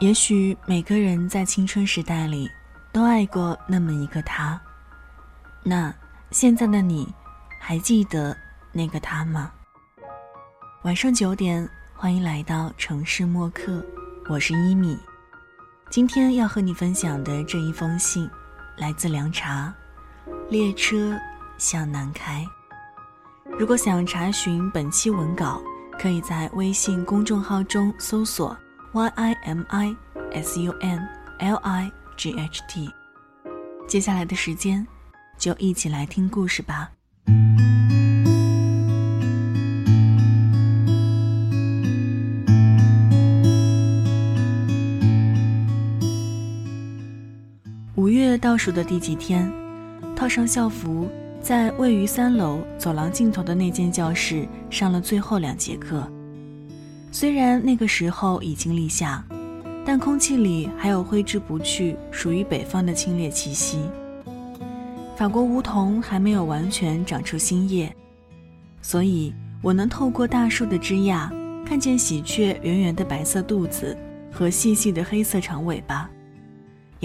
也许每个人在青春时代里都爱过那么一个他，那现在的你还记得那个他吗？晚上九点，欢迎来到城市默客，我是一米。今天要和你分享的这一封信，来自凉茶。列车向南开。如果想查询本期文稿，可以在微信公众号中搜索。y i m i s u n l i g h t，接下来的时间，就一起来听故事吧。五月倒数的第几天，套上校服，在位于三楼走廊尽头的那间教室上了最后两节课。虽然那个时候已经立夏，但空气里还有挥之不去、属于北方的清冽气息。法国梧桐还没有完全长出新叶，所以我能透过大树的枝桠看见喜鹊圆圆的白色肚子和细细的黑色长尾巴。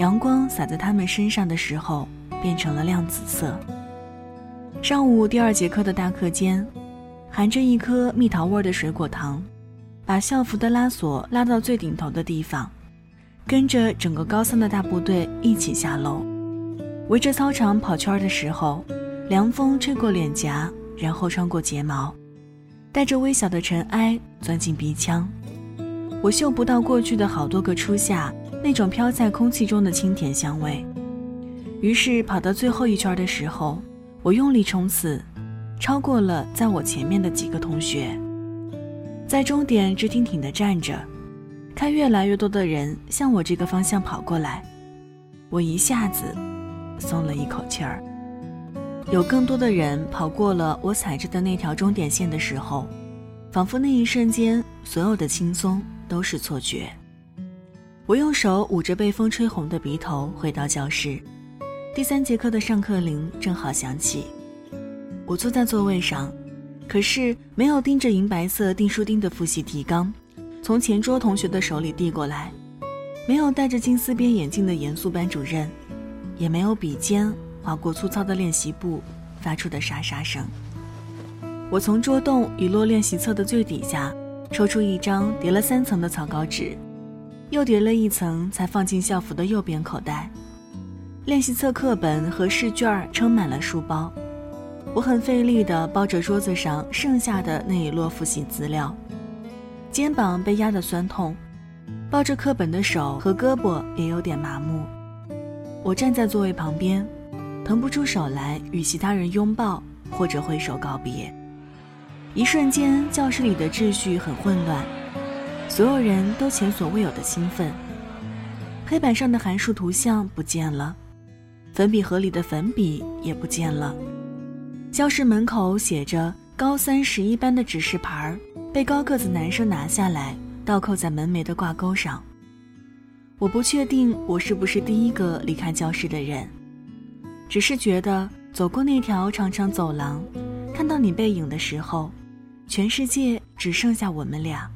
阳光洒在他们身上的时候，变成了亮紫色。上午第二节课的大课间，含着一颗蜜桃味的水果糖。把校服的拉锁拉到最顶头的地方，跟着整个高三的大部队一起下楼，围着操场跑圈的时候，凉风吹过脸颊，然后穿过睫毛，带着微小的尘埃钻进鼻腔。我嗅不到过去的好多个初夏那种飘在空气中的清甜香味。于是跑到最后一圈的时候，我用力冲刺，超过了在我前面的几个同学。在终点直挺挺地站着，看越来越多的人向我这个方向跑过来，我一下子松了一口气儿。有更多的人跑过了我踩着的那条终点线的时候，仿佛那一瞬间所有的轻松都是错觉。我用手捂着被风吹红的鼻头，回到教室。第三节课的上课铃正好响起，我坐在座位上。可是没有盯着银白色订书钉的复习提纲，从前桌同学的手里递过来；没有戴着金丝边眼镜的严肃班主任，也没有笔尖划过粗糙的练习簿发出的沙沙声。我从桌洞遗落练习册的最底下抽出一张叠了三层的草稿纸，又叠了一层才放进校服的右边口袋。练习册、课本和试卷撑满了书包。我很费力地包着桌子上剩下的那一摞复习资料，肩膀被压得酸痛，抱着课本的手和胳膊也有点麻木。我站在座位旁边，腾不出手来与其他人拥抱或者挥手告别。一瞬间，教室里的秩序很混乱，所有人都前所未有的兴奋。黑板上的函数图像不见了，粉笔盒里的粉笔也不见了。教室门口写着高三十一班的指示牌儿，被高个子男生拿下来，倒扣在门楣的挂钩上。我不确定我是不是第一个离开教室的人，只是觉得走过那条长长走廊，看到你背影的时候，全世界只剩下我们俩。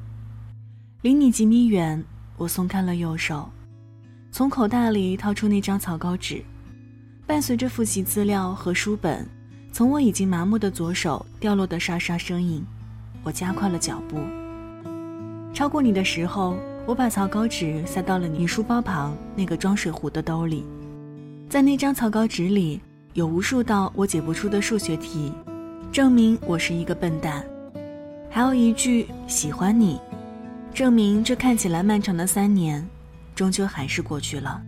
离你几米远，我松开了右手，从口袋里掏出那张草稿纸，伴随着复习资料和书本。从我已经麻木的左手掉落的沙沙声音，我加快了脚步。超过你的时候，我把草稿纸塞到了你书包旁那个装水壶的兜里。在那张草稿纸里，有无数道我解不出的数学题，证明我是一个笨蛋。还有一句喜欢你，证明这看起来漫长的三年，终究还是过去了。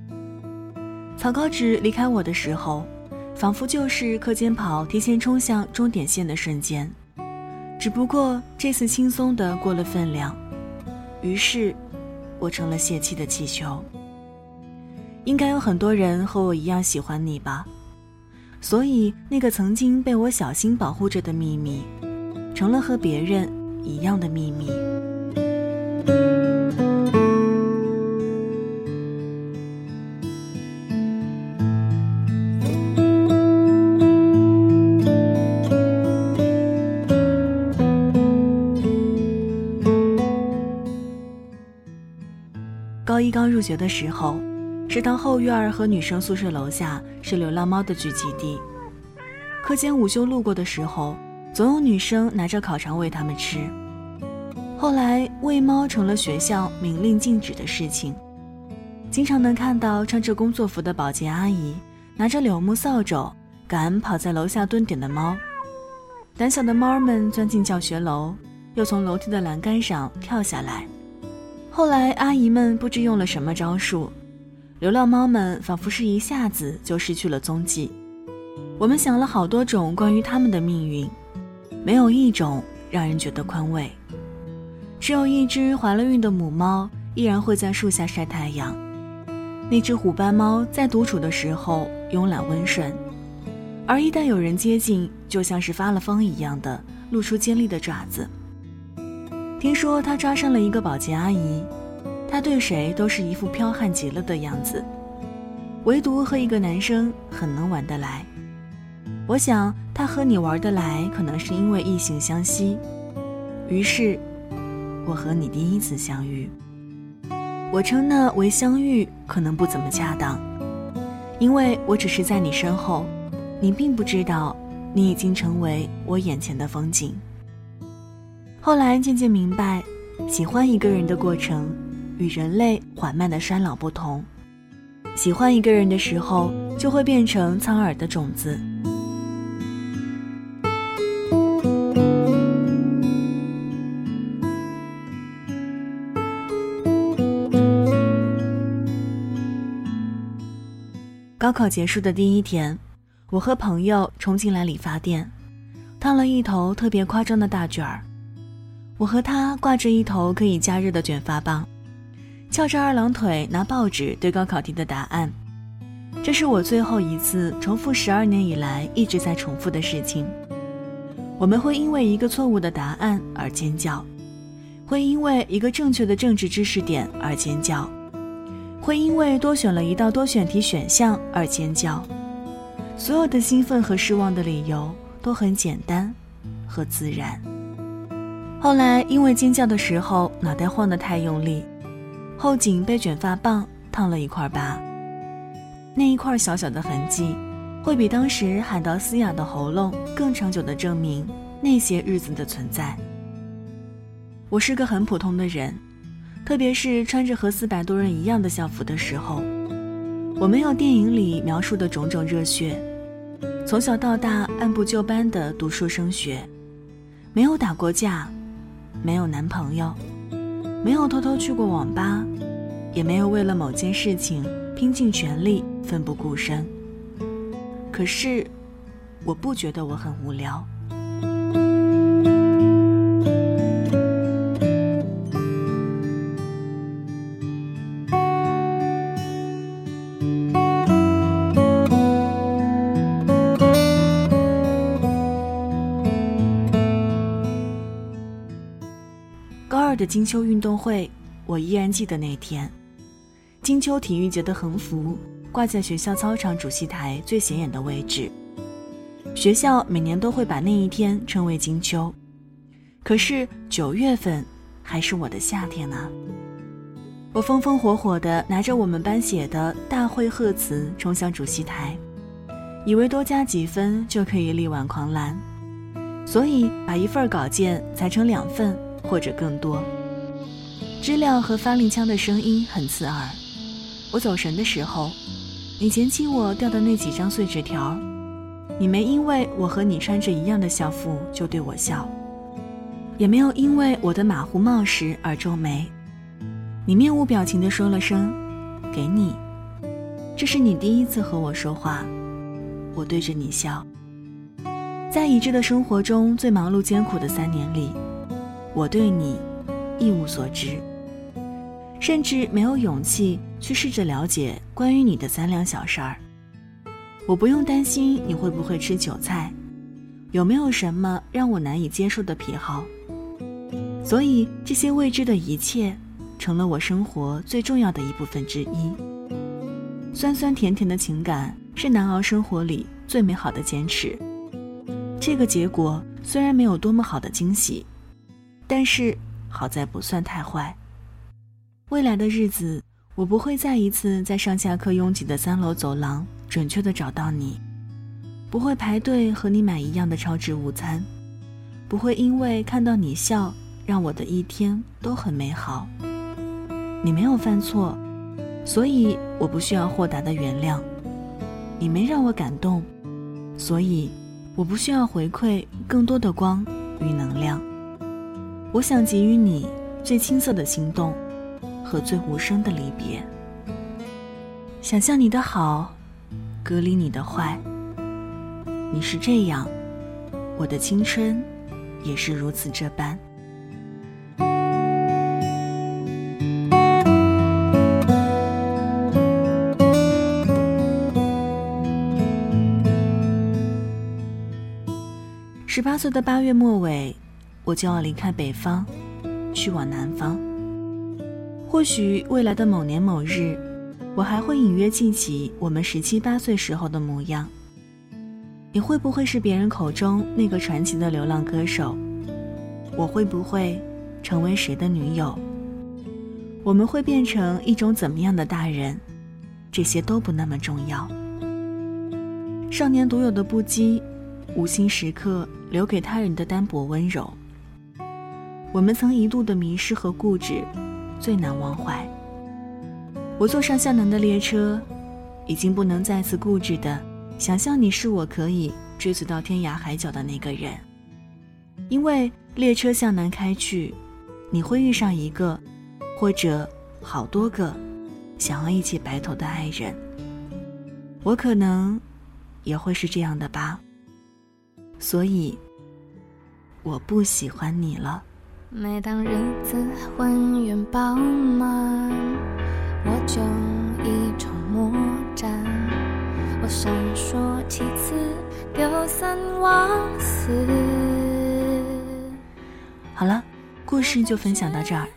草稿纸离开我的时候。仿佛就是课间跑提前冲向终点线的瞬间，只不过这次轻松的过了分量，于是，我成了泄气的气球。应该有很多人和我一样喜欢你吧，所以那个曾经被我小心保护着的秘密，成了和别人一样的秘密。入学的时候，食堂后院和女生宿舍楼下是流浪猫的聚集地。课间午休路过的时候，总有女生拿着烤肠喂它们吃。后来，喂猫成了学校明令禁止的事情，经常能看到穿着工作服的保洁阿姨拿着柳木扫帚赶跑在楼下蹲点的猫。胆小的猫儿们钻进教学楼，又从楼梯的栏杆上跳下来。后来，阿姨们不知用了什么招数，流浪猫们仿佛是一下子就失去了踪迹。我们想了好多种关于它们的命运，没有一种让人觉得宽慰。只有一只怀了孕的母猫依然会在树下晒太阳。那只虎斑猫在独处的时候慵懒温顺。而一旦有人接近，就像是发了疯一样的露出尖利的爪子。听说他抓上了一个保洁阿姨，他对谁都是一副彪悍极了的样子，唯独和一个男生很能玩得来。我想他和你玩得来，可能是因为异性相吸。于是，我和你第一次相遇。我称那为相遇，可能不怎么恰当，因为我只是在你身后。你并不知道，你已经成为我眼前的风景。后来渐渐明白，喜欢一个人的过程与人类缓慢的衰老不同。喜欢一个人的时候，就会变成苍耳的种子。高考结束的第一天。我和朋友冲进来理发店，烫了一头特别夸张的大卷儿。我和他挂着一头可以加热的卷发棒，翘着二郎腿拿报纸对高考题的答案。这是我最后一次重复十二年以来一直在重复的事情。我们会因为一个错误的答案而尖叫，会因为一个正确的政治知识点而尖叫，会因为多选了一道多选题选项而尖叫。所有的兴奋和失望的理由都很简单和自然。后来因为尖叫的时候脑袋晃得太用力，后颈被卷发棒烫了一块疤。那一块小小的痕迹，会比当时喊到嘶哑的喉咙更长久的证明那些日子的存在。我是个很普通的人，特别是穿着和四百多人一样的校服的时候。我没有电影里描述的种种热血，从小到大按部就班的读书升学，没有打过架，没有男朋友，没有偷偷去过网吧，也没有为了某件事情拼尽全力奋不顾身。可是，我不觉得我很无聊。二的金秋运动会，我依然记得那天。金秋体育节的横幅挂在学校操场主席台最显眼的位置。学校每年都会把那一天称为金秋，可是九月份还是我的夏天啊！我风风火火地拿着我们班写的大会贺词冲向主席台，以为多加几分就可以力挽狂澜，所以把一份稿件裁成两份。或者更多，知了和发令枪的声音很刺耳。我走神的时候，你捡起我掉的那几张碎纸条，你没因为我和你穿着一样的校服就对我笑，也没有因为我的马虎冒失而皱眉。你面无表情地说了声“给你”，这是你第一次和我说话，我对着你笑。在已知的生活中最忙碌艰苦的三年里。我对你一无所知，甚至没有勇气去试着了解关于你的三两小事儿。我不用担心你会不会吃韭菜，有没有什么让我难以接受的癖好。所以这些未知的一切，成了我生活最重要的一部分之一。酸酸甜甜的情感是难熬生活里最美好的坚持。这个结果虽然没有多么好的惊喜。但是好在不算太坏。未来的日子，我不会再一次在上下课拥挤的三楼走廊准确的找到你，不会排队和你买一样的超值午餐，不会因为看到你笑让我的一天都很美好。你没有犯错，所以我不需要豁达的原谅；你没让我感动，所以我不需要回馈更多的光与能量。我想给予你最青涩的心动。和最无声的离别，想象你的好，隔离你的坏。你是这样，我的青春也是如此这般。十八岁的八月末尾，我就要离开北方，去往南方。或许未来的某年某日，我还会隐约记起我们十七八岁时候的模样。你会不会是别人口中那个传奇的流浪歌手？我会不会成为谁的女友？我们会变成一种怎么样的大人？这些都不那么重要。少年独有的不羁，无心时刻留给他人的单薄温柔。我们曾一度的迷失和固执。最难忘怀。我坐上向南的列车，已经不能再次固执的想象你是我可以追随到天涯海角的那个人，因为列车向南开去，你会遇上一个，或者好多个，想要一起白头的爱人。我可能也会是这样的吧，所以我不喜欢你了。每当日子浑圆饱满，我就一筹莫展。我闪烁其词，丢三忘四。好了，故事就分享到这儿。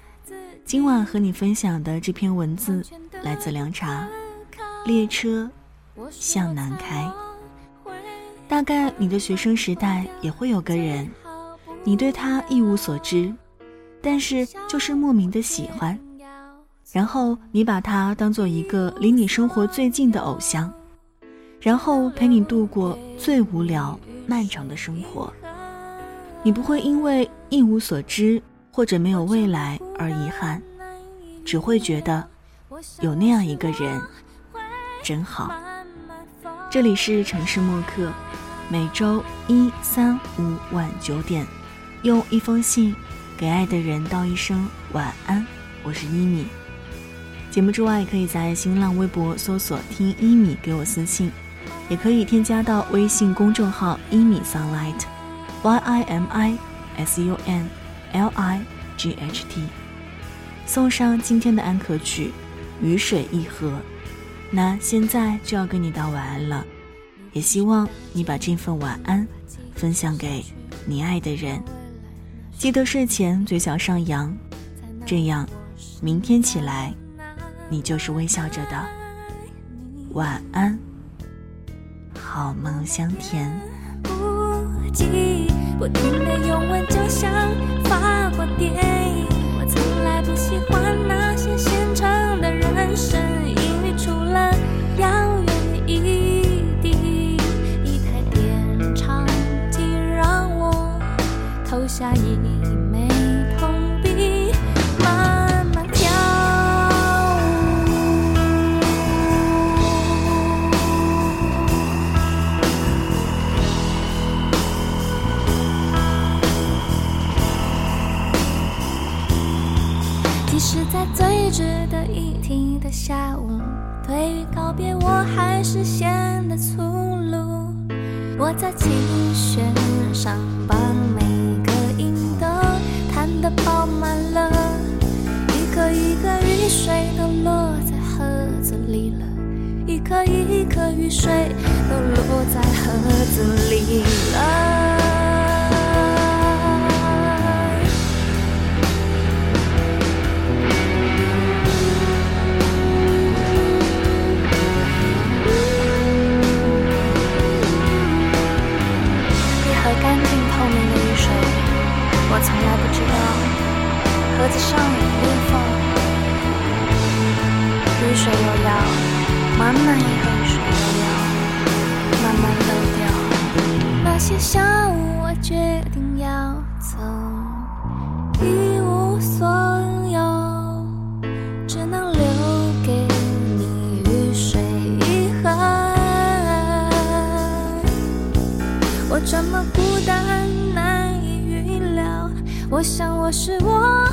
今晚和你分享的这篇文字来自凉茶，列车向南开。大概你的学生时代也会有个人。你对他一无所知，但是就是莫名的喜欢，然后你把他当做一个离你生活最近的偶像，然后陪你度过最无聊漫长的生活。你不会因为一无所知或者没有未来而遗憾，只会觉得有那样一个人真好。这里是城市默客，每周一、三、五晚九点。用一封信给爱的人道一声晚安，我是一米。节目之外，可以在新浪微博搜索“听一米”给我私信，也可以添加到微信公众号“一米 sunlight”，y i m i s u n l i g h t，送上今天的安可曲《雨水一盒》。那现在就要跟你道晚安了，也希望你把这份晚安分享给你爱的人。记得睡前嘴角上扬，这样，明天起来，你就是微笑着的。晚安，好梦香甜。不羁不停的拥吻，就像法国电影。我从来不喜欢那些现成的人生，因为除了遥一枚铜币慢慢跳舞即使在最值得一提的下午对于告别我还是显得粗鲁。我在琴弦上把装满了，一颗一颗雨水都落在盒子里了，一颗一颗雨水都落在盒子里了。水又要慢慢一喝水又要慢慢漏掉。那些下午我决定要走，一无所有，只能留给你雨水遗憾。我这么孤单，难以预料。我想我是我